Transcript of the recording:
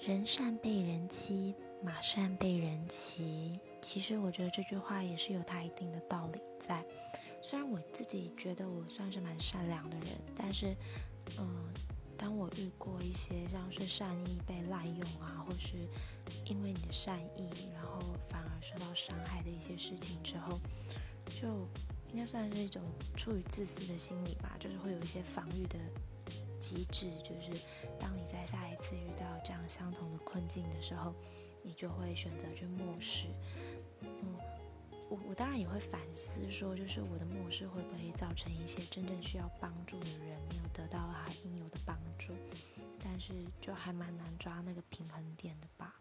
人善被人欺，马善被人骑。其实我觉得这句话也是有它一定的道理在。虽然我自己觉得我算是蛮善良的人，但是，嗯，当我遇过一些像是善意被滥用啊，或是因为你的善意，然后反而受到伤害的一些事情之后，就应该算是一种出于自私的心理吧，就是会有一些防御的。机制就是，当你在下一次遇这样相同的困境的时候，你就会选择去漠视。嗯，我我当然也会反思，说就是我的漠视会不会造成一些真正需要帮助的人没有得到他应有的帮助？但是就还蛮难抓那个平衡点的吧。